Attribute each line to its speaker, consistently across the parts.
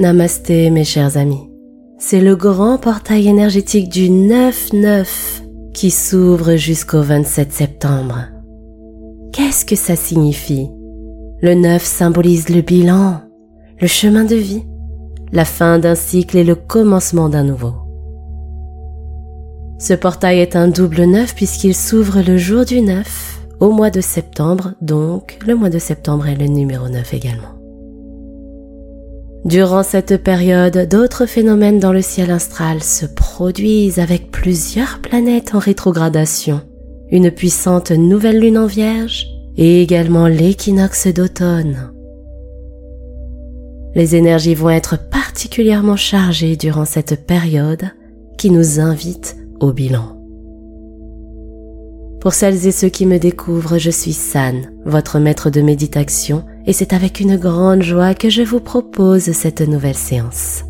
Speaker 1: Namasté mes chers amis. C'est le grand portail énergétique du 9-9 qui s'ouvre jusqu'au 27 septembre. Qu'est-ce que ça signifie? Le 9 symbolise le bilan, le chemin de vie, la fin d'un cycle et le commencement d'un nouveau. Ce portail est un double 9 puisqu'il s'ouvre le jour du 9 au mois de septembre, donc le mois de septembre est le numéro 9 également. Durant cette période, d'autres phénomènes dans le ciel astral se produisent avec plusieurs planètes en rétrogradation, une puissante nouvelle lune en vierge et également l'équinoxe d'automne. Les énergies vont être particulièrement chargées durant cette période qui nous invite au bilan. Pour celles et ceux qui me découvrent, je suis San, votre maître de méditation, et c'est avec une grande joie que je vous propose cette nouvelle séance.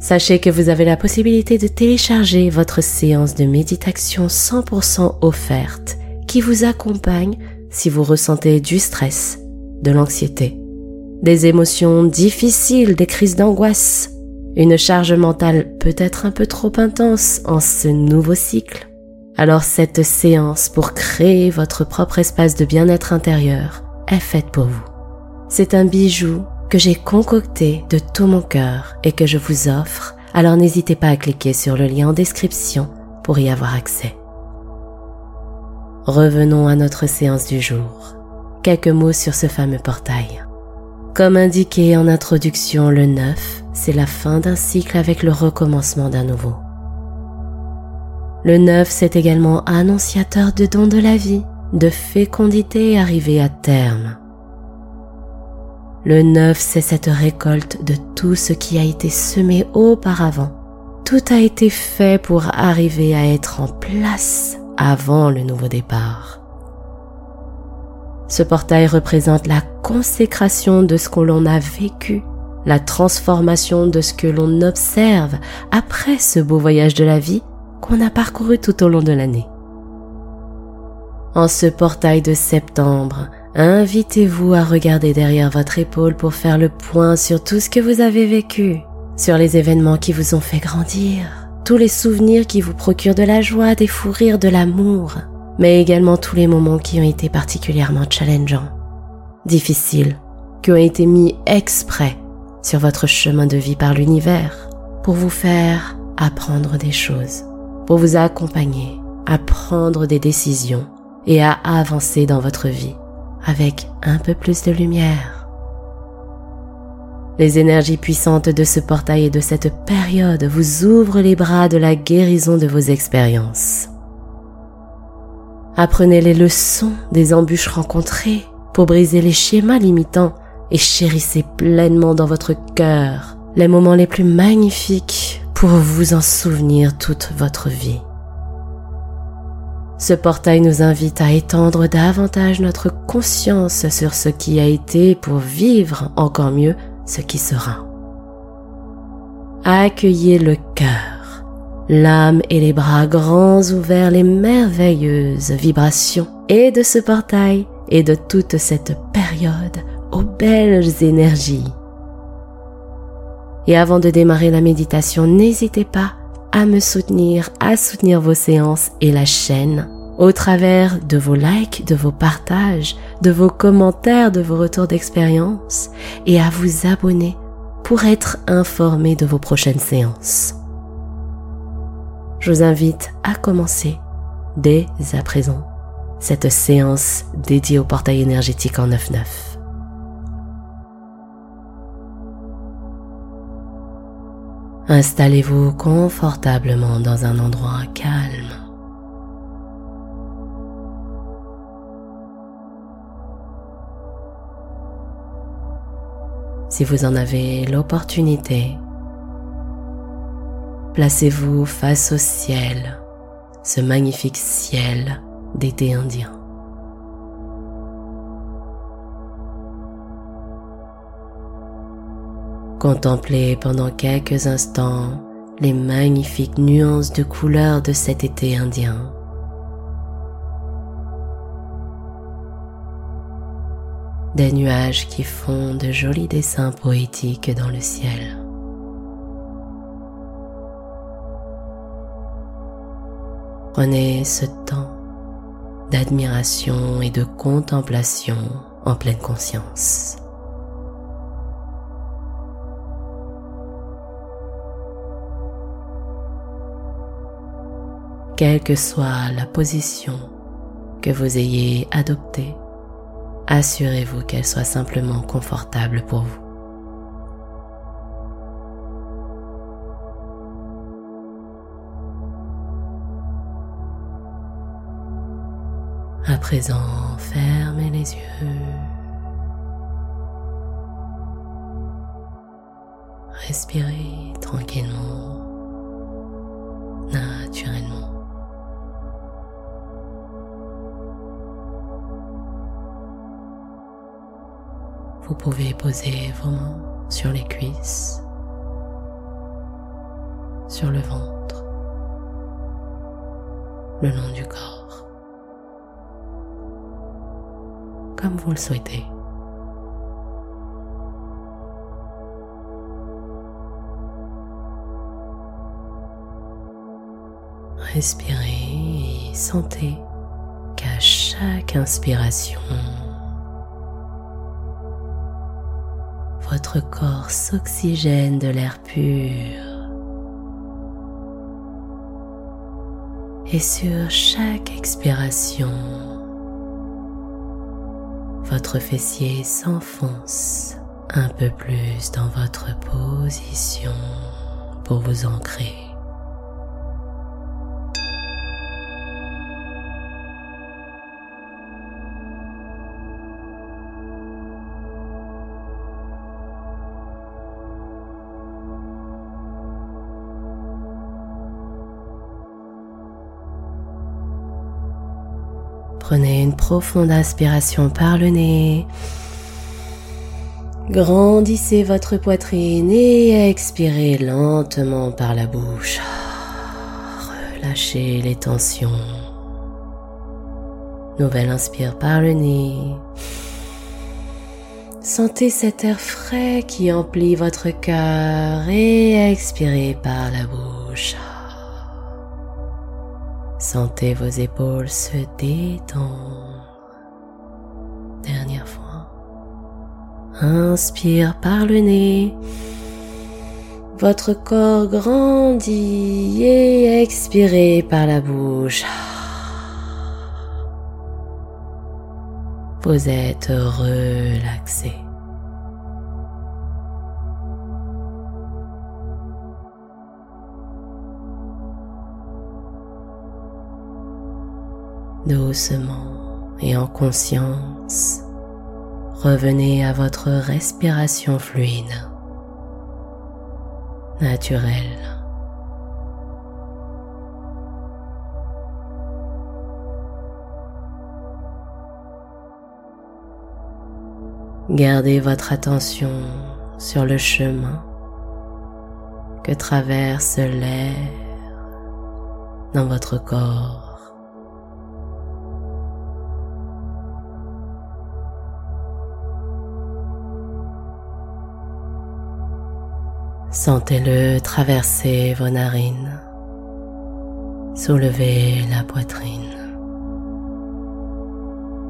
Speaker 1: Sachez que vous avez la possibilité de télécharger votre séance de méditation 100% offerte qui vous accompagne si vous ressentez du stress, de l'anxiété, des émotions difficiles, des crises d'angoisse, une charge mentale peut-être un peu trop intense en ce nouveau cycle alors cette séance pour créer votre propre espace de bien-être intérieur est faite pour vous. C'est un bijou que j'ai concocté de tout mon cœur et que je vous offre, alors n'hésitez pas à cliquer sur le lien en description pour y avoir accès. Revenons à notre séance du jour. Quelques mots sur ce fameux portail. Comme indiqué en introduction, le 9, c'est la fin d'un cycle avec le recommencement d'un nouveau. Le 9, c'est également annonciateur de dons de la vie, de fécondité arrivée à terme. Le 9, c'est cette récolte de tout ce qui a été semé auparavant. Tout a été fait pour arriver à être en place avant le nouveau départ. Ce portail représente la consécration de ce que l'on a vécu, la transformation de ce que l'on observe après ce beau voyage de la vie qu'on a parcouru tout au long de l'année. En ce portail de septembre, invitez-vous à regarder derrière votre épaule pour faire le point sur tout ce que vous avez vécu, sur les événements qui vous ont fait grandir, tous les souvenirs qui vous procurent de la joie, des fous rires, de l'amour, mais également tous les moments qui ont été particulièrement challengeants, difficiles, qui ont été mis exprès sur votre chemin de vie par l'univers pour vous faire apprendre des choses pour vous accompagner à prendre des décisions et à avancer dans votre vie avec un peu plus de lumière. Les énergies puissantes de ce portail et de cette période vous ouvrent les bras de la guérison de vos expériences. Apprenez les leçons des embûches rencontrées pour briser les schémas limitants et chérissez pleinement dans votre cœur les moments les plus magnifiques pour vous en souvenir toute votre vie. Ce portail nous invite à étendre davantage notre conscience sur ce qui a été pour vivre encore mieux ce qui sera. Accueillez le cœur, l'âme et les bras grands ouverts les merveilleuses vibrations et de ce portail et de toute cette période aux belles énergies et avant de démarrer la méditation, n'hésitez pas à me soutenir, à soutenir vos séances et la chaîne au travers de vos likes, de vos partages, de vos commentaires, de vos retours d'expérience et à vous abonner pour être informé de vos prochaines séances. Je vous invite à commencer dès à présent cette séance dédiée au portail énergétique en 9-9. Installez-vous confortablement dans un endroit calme. Si vous en avez l'opportunité, placez-vous face au ciel, ce magnifique ciel d'été indien. Contemplez pendant quelques instants les magnifiques nuances de couleurs de cet été indien. des nuages qui font de jolis dessins poétiques dans le ciel. Prenez ce temps d'admiration et de contemplation en pleine conscience. Quelle que soit la position que vous ayez adoptée, assurez-vous qu'elle soit simplement confortable pour vous. À présent, fermez les yeux. Respirez tranquillement, Vous pouvez poser vos mains sur les cuisses, sur le ventre, le long du corps, comme vous le souhaitez. Respirez et sentez qu'à chaque inspiration, votre corps s'oxygène de l'air pur. Et sur chaque expiration, votre fessier s'enfonce un peu plus dans votre position pour vous ancrer. Prenez une profonde inspiration par le nez. Grandissez votre poitrine et expirez lentement par la bouche. Relâchez les tensions. Nouvelle inspire par le nez. Sentez cet air frais qui emplit votre cœur et expirez par la bouche. Sentez vos épaules se détendre. Dernière fois. Inspire par le nez. Votre corps grandit et expirez par la bouche. Vous êtes relaxé. Doucement et en conscience, revenez à votre respiration fluide, naturelle. Gardez votre attention sur le chemin que traverse l'air dans votre corps. Sentez-le traverser vos narines, soulever la poitrine,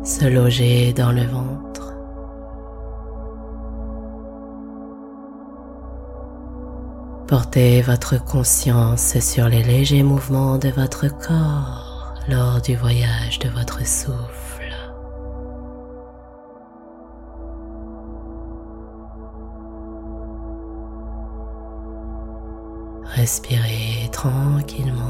Speaker 1: se loger dans le ventre. Portez votre conscience sur les légers mouvements de votre corps lors du voyage de votre souffle. Respirez tranquillement.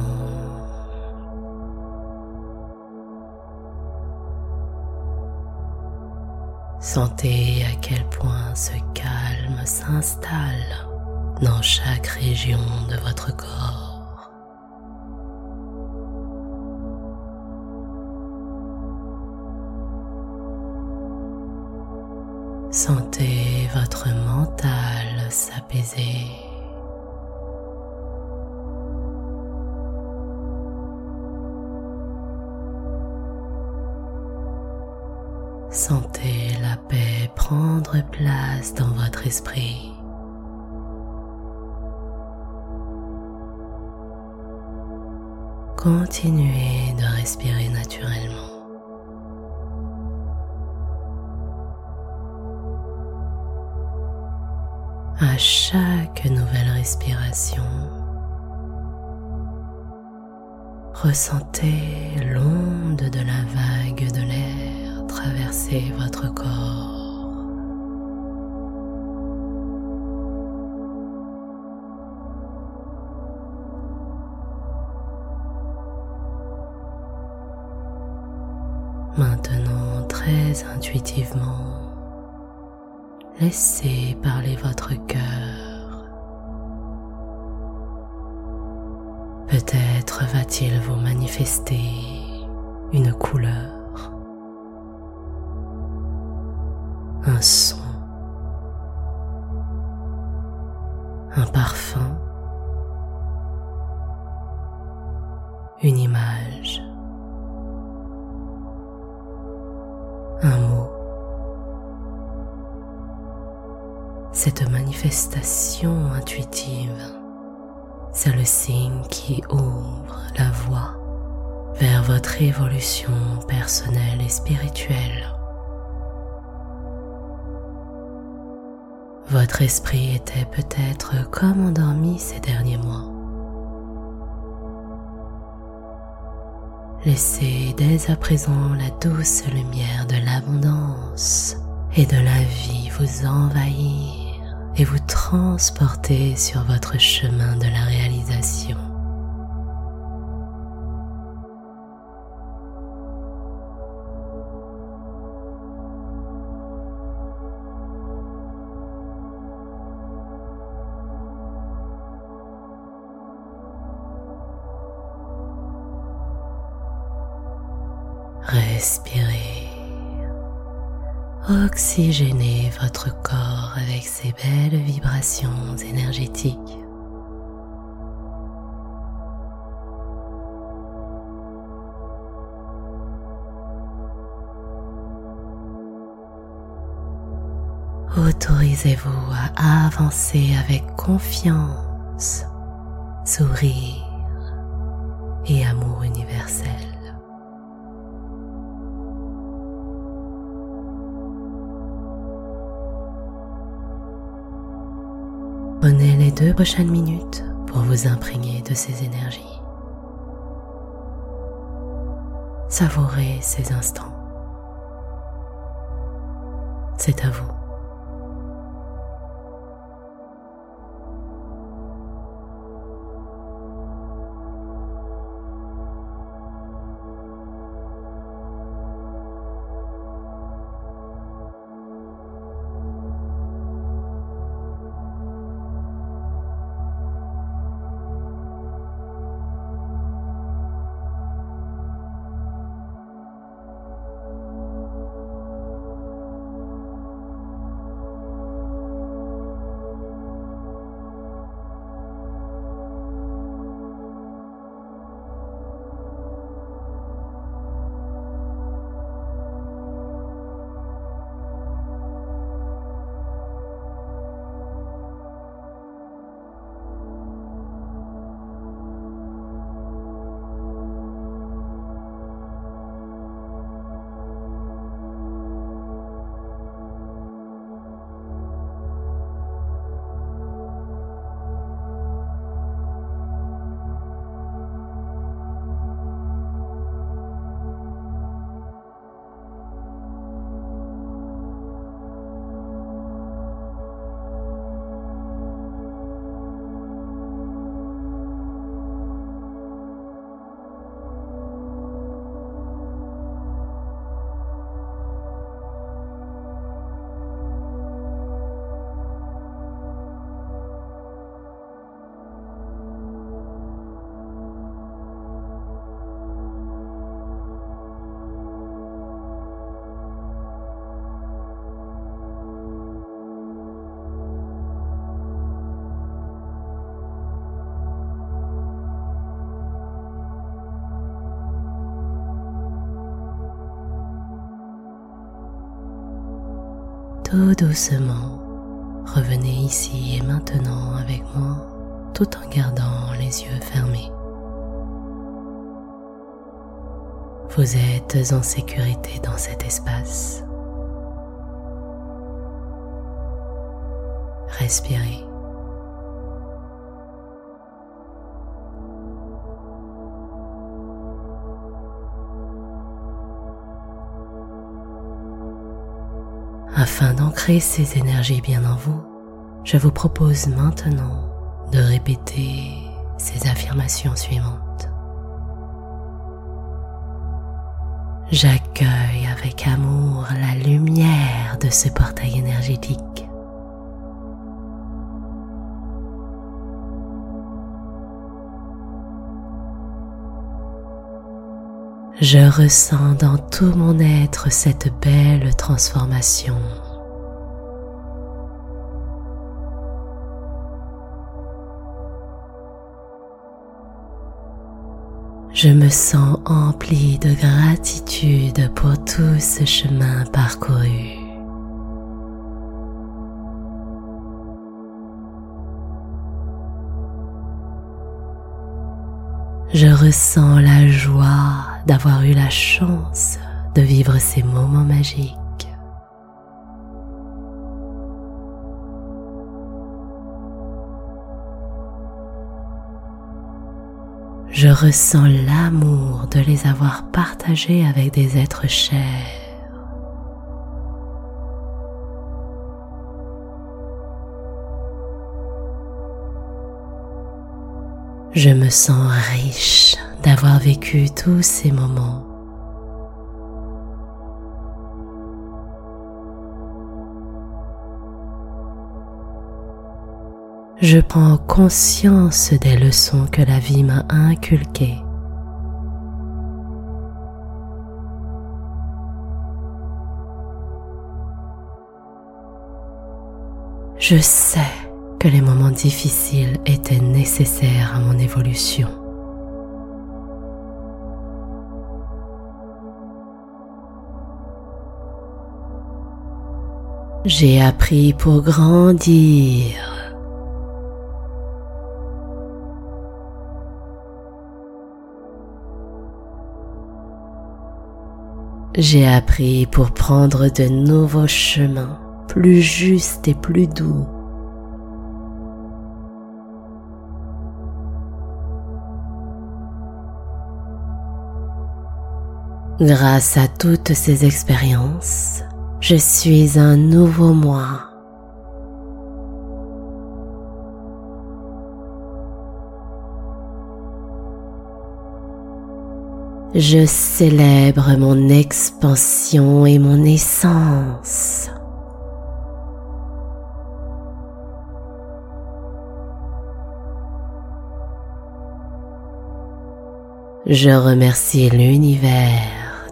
Speaker 1: Sentez à quel point ce calme s'installe dans chaque région de votre corps. Sentez votre mental s'apaiser. Continuez de respirer naturellement. À chaque nouvelle respiration, ressentez l'onde de la vague de l'air traverser votre corps. Très intuitivement, laissez parler votre cœur. Peut-être va-t-il vous manifester une couleur, un Intuitive, c'est le signe qui ouvre la voie vers votre évolution personnelle et spirituelle. Votre esprit était peut-être comme endormi ces derniers mois. Laissez dès à présent la douce lumière de l'abondance et de la vie vous envahir et vous transporter sur votre chemin de la réalisation. Oxygénez votre corps avec ces belles vibrations énergétiques. Autorisez-vous à avancer avec confiance, sourire deux prochaines minutes pour vous imprégner de ces énergies. Savourez ces instants. C'est à vous. Tout doucement, revenez ici et maintenant avec moi tout en gardant les yeux fermés. Vous êtes en sécurité dans cet espace. Respirez. Afin d'ancrer ces énergies bien en vous, je vous propose maintenant de répéter ces affirmations suivantes. J'accueille avec amour la lumière de ce portail énergétique. Je ressens dans tout mon être cette belle transformation. Je me sens empli de gratitude pour tout ce chemin parcouru. Je ressens la joie d'avoir eu la chance de vivre ces moments magiques. Je ressens l'amour de les avoir partagés avec des êtres chers. Je me sens riche d'avoir vécu tous ces moments. Je prends conscience des leçons que la vie m'a inculquées. Je sais que les moments difficiles étaient nécessaires à mon évolution. J'ai appris pour grandir. J'ai appris pour prendre de nouveaux chemins plus justes et plus doux. Grâce à toutes ces expériences, je suis un nouveau moi. Je célèbre mon expansion et mon essence. Je remercie l'univers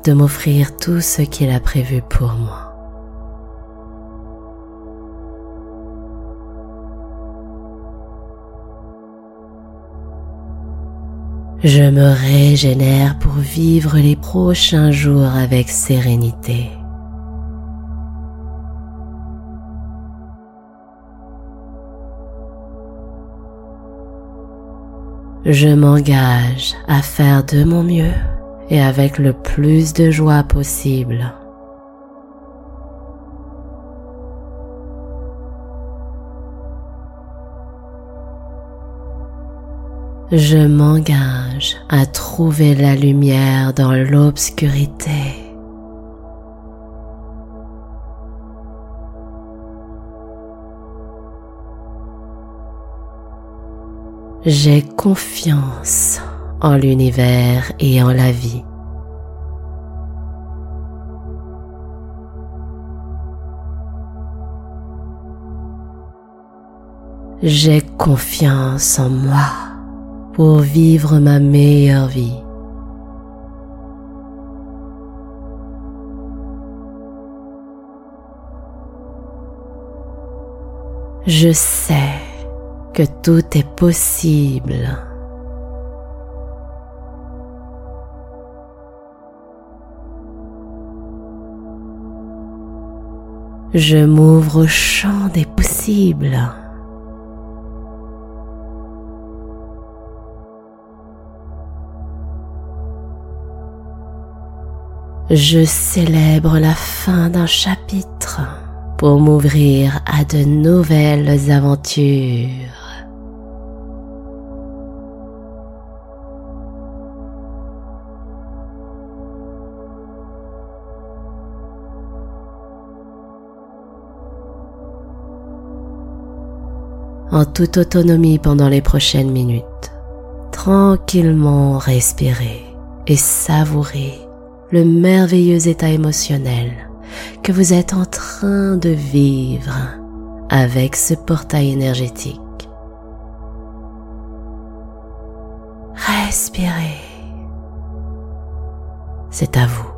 Speaker 1: de m'offrir tout ce qu'il a prévu pour moi. Je me régénère pour vivre les prochains jours avec sérénité. Je m'engage à faire de mon mieux et avec le plus de joie possible. Je m'engage à trouver la lumière dans l'obscurité. J'ai confiance en l'univers et en la vie. J'ai confiance en moi pour vivre ma meilleure vie. Je sais que tout est possible. Je m'ouvre au champ des possibles. Je célèbre la fin d'un chapitre pour m'ouvrir à de nouvelles aventures. En toute autonomie pendant les prochaines minutes, tranquillement respirer et savourer le merveilleux état émotionnel que vous êtes en train de vivre avec ce portail énergétique. Respirez. C'est à vous.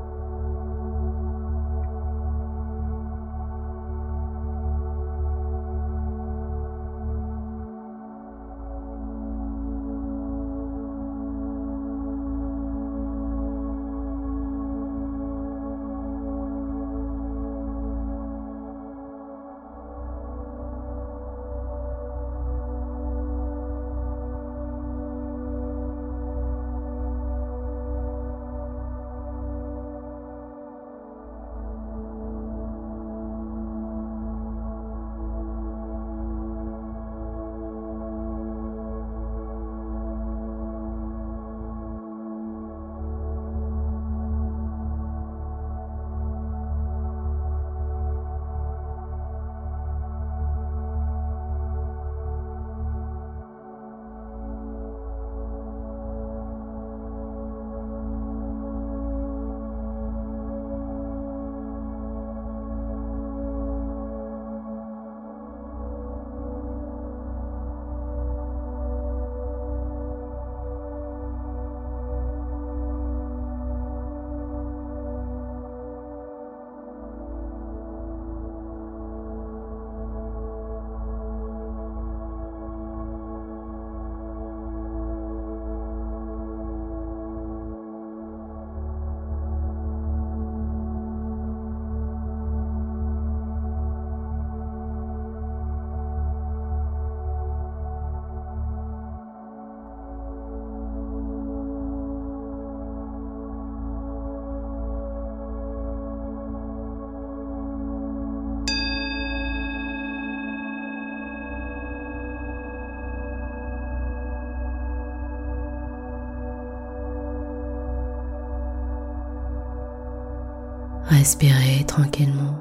Speaker 1: Respirez tranquillement.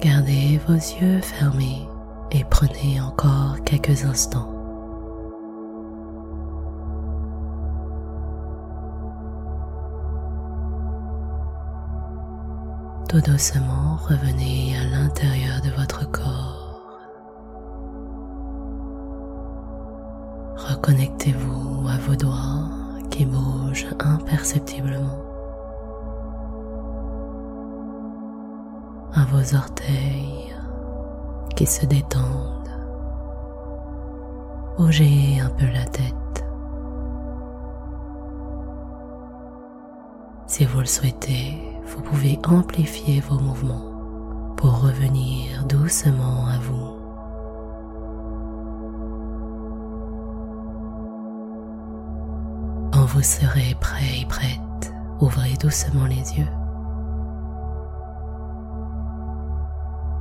Speaker 1: Gardez vos yeux fermés et prenez encore quelques instants. Tout doucement, revenez à l'intérieur de votre corps. Reconnectez-vous à vos doigts qui bouge imperceptiblement à vos orteils qui se détendent. Bougez un peu la tête. Si vous le souhaitez, vous pouvez amplifier vos mouvements pour revenir doucement à vous. Vous serez prêt et prête, ouvrez doucement les yeux.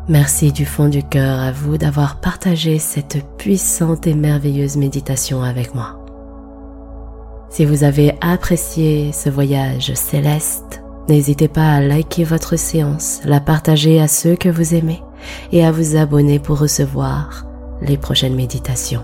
Speaker 1: Merci du fond du cœur à vous d'avoir partagé cette puissante et merveilleuse méditation avec moi. Si vous avez apprécié ce voyage céleste, n'hésitez pas à liker votre séance, la partager à ceux que vous aimez et à vous abonner pour recevoir les prochaines méditations.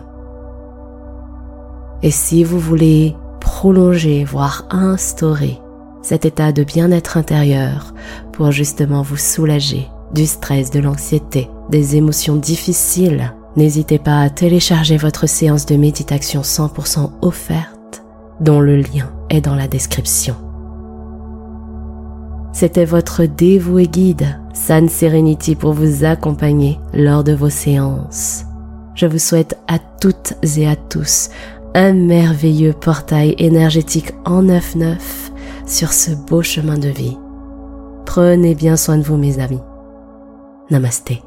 Speaker 1: Et si vous voulez prolonger, voire instaurer cet état de bien-être intérieur pour justement vous soulager du stress, de l'anxiété, des émotions difficiles. N'hésitez pas à télécharger votre séance de méditation 100% offerte dont le lien est dans la description. C'était votre dévoué guide, San Serenity, pour vous accompagner lors de vos séances. Je vous souhaite à toutes et à tous un merveilleux portail énergétique en 9-9 sur ce beau chemin de vie. Prenez bien soin de vous mes amis. Namasté.